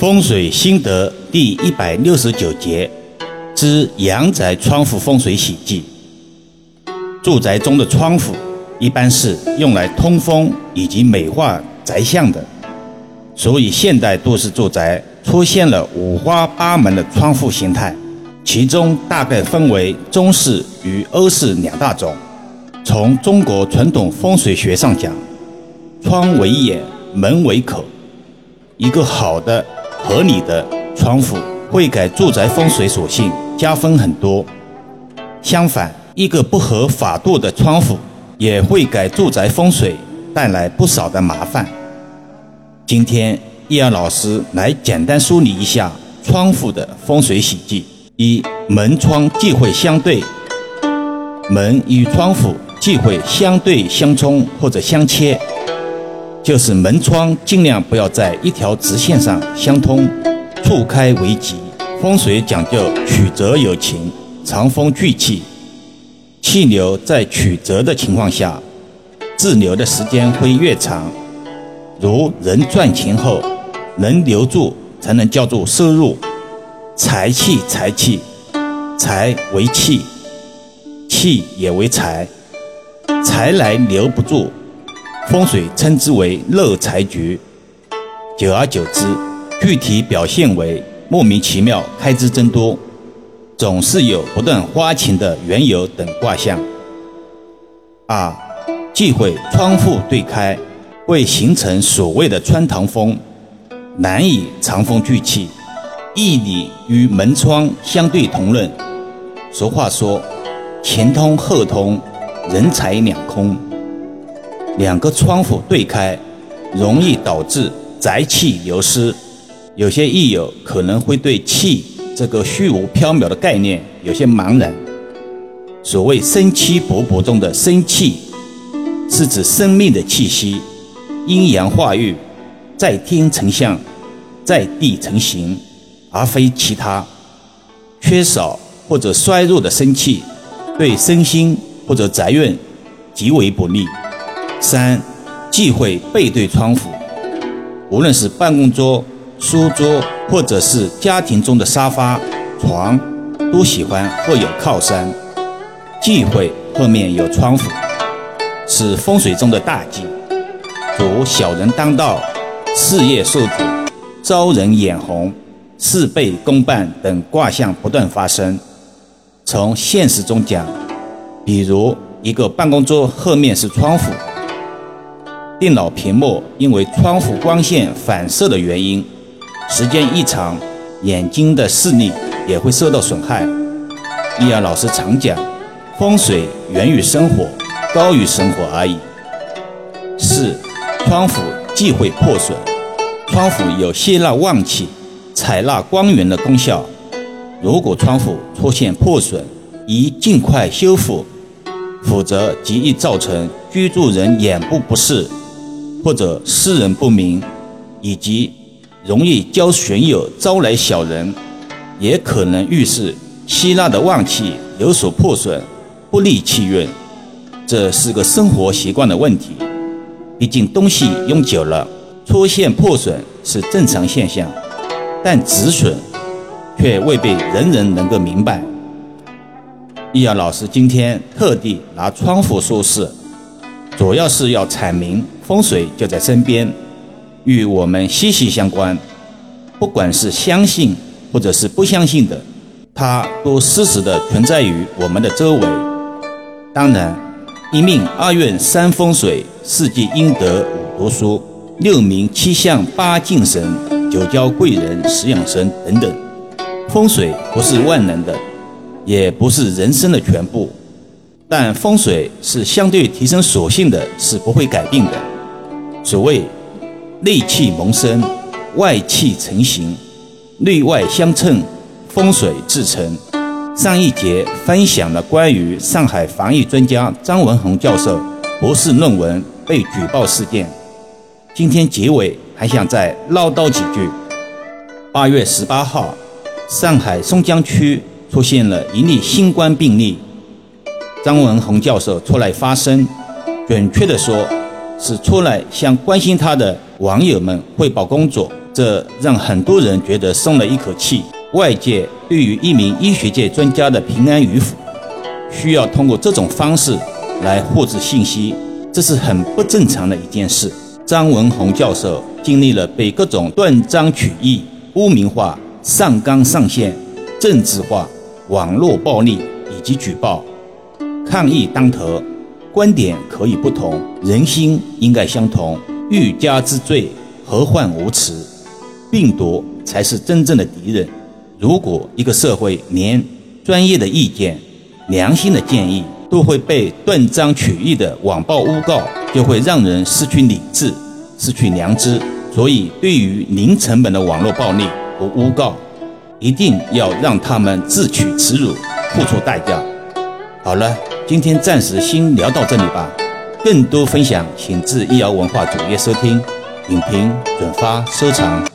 风水心得第一百六十九节之阳宅窗户风水喜忌。住宅中的窗户一般是用来通风以及美化宅相的，所以现代都市住宅出现了五花八门的窗户形态，其中大概分为中式与欧式两大种。从中国传统风水学上讲，窗为眼，门为口，一个好的。合理的窗户会给住宅风水属性加分很多，相反，一个不合法度的窗户也会给住宅风水带来不少的麻烦。今天易阳老师来简单梳理一下窗户的风水喜忌：一、门窗忌讳相对，门与窗户忌讳相对相冲或者相切。就是门窗尽量不要在一条直线上相通，错开为吉。风水讲究曲折有情，藏风聚气，气流在曲折的情况下，滞留的时间会越长。如人赚钱后，能留住才能叫做收入，财气财气，财为气，气也为财，财来留不住。风水称之为漏财局，久而久之，具体表现为莫名其妙开支增多，总是有不断花钱的缘由等卦象。二，忌讳窗户对开，会形成所谓的穿堂风，难以藏风聚气，易理与门窗相对同论。俗话说，前通后通，人财两空。两个窗户对开，容易导致宅气流失。有些益友可能会对气这个虚无缥缈的概念有些茫然。所谓生气勃勃中的生气，是指生命的气息，阴阳化育，在天成象，在地成形，而非其他。缺少或者衰弱的生气，对身心或者宅运极为不利。三，忌讳背对窗户，无论是办公桌、书桌，或者是家庭中的沙发、床，都喜欢或有靠山。忌讳后面有窗户，是风水中的大忌，主小人当道、事业受阻、招人眼红、事倍功半等卦象不断发生。从现实中讲，比如一个办公桌后面是窗户。电脑屏幕因为窗户光线反射的原因，时间一长，眼睛的视力也会受到损害。易阳老师常讲，风水源于生活，高于生活而已。四，窗户忌讳破损。窗户有吸纳旺气、采纳光源的功效。如果窗户出现破损，宜尽快修复，否则极易造成居住人眼部不适。或者私人不明，以及容易交损友、招来小人，也可能预示希腊的旺气有所破损，不利气运。这是个生活习惯的问题。毕竟东西用久了，出现破损是正常现象，但止损却未必人人能够明白。易阳老师今天特地拿窗户说事，主要是要阐明。风水就在身边，与我们息息相关。不管是相信或者是不相信的，它都实时的存在于我们的周围。当然，一命二运三风水，四季阴德五读书，六名七相八敬神，九交贵人十养生等等。风水不是万能的，也不是人生的全部。但风水是相对提升属性的，是不会改变的。所谓内气萌生，外气成形，内外相称，风水自成。上一节分享了关于上海防疫专家张文宏教授博士论文被举报事件。今天结尾还想再唠叨几句。八月十八号，上海松江区出现了一例新冠病例，张文宏教授出来发声，准确的说。是出来向关心他的网友们汇报工作，这让很多人觉得松了一口气。外界对于一名医学界专家的平安与否，需要通过这种方式来获知信息，这是很不正常的一件事。张文宏教授经历了被各种断章取义、污名化、上纲上线、政治化、网络暴力以及举报，抗议当头，观点可以不同，人心应该相同。欲加之罪，何患无辞？病毒才是真正的敌人。如果一个社会连专业的意见、良心的建议都会被断章取义的网暴诬告，就会让人失去理智、失去良知。所以，对于零成本的网络暴力和诬告，一定要让他们自取耻辱，付出代价。好了，今天暂时先聊到这里吧。更多分享，请至易瑶文化主页收听、影评、转发、收藏。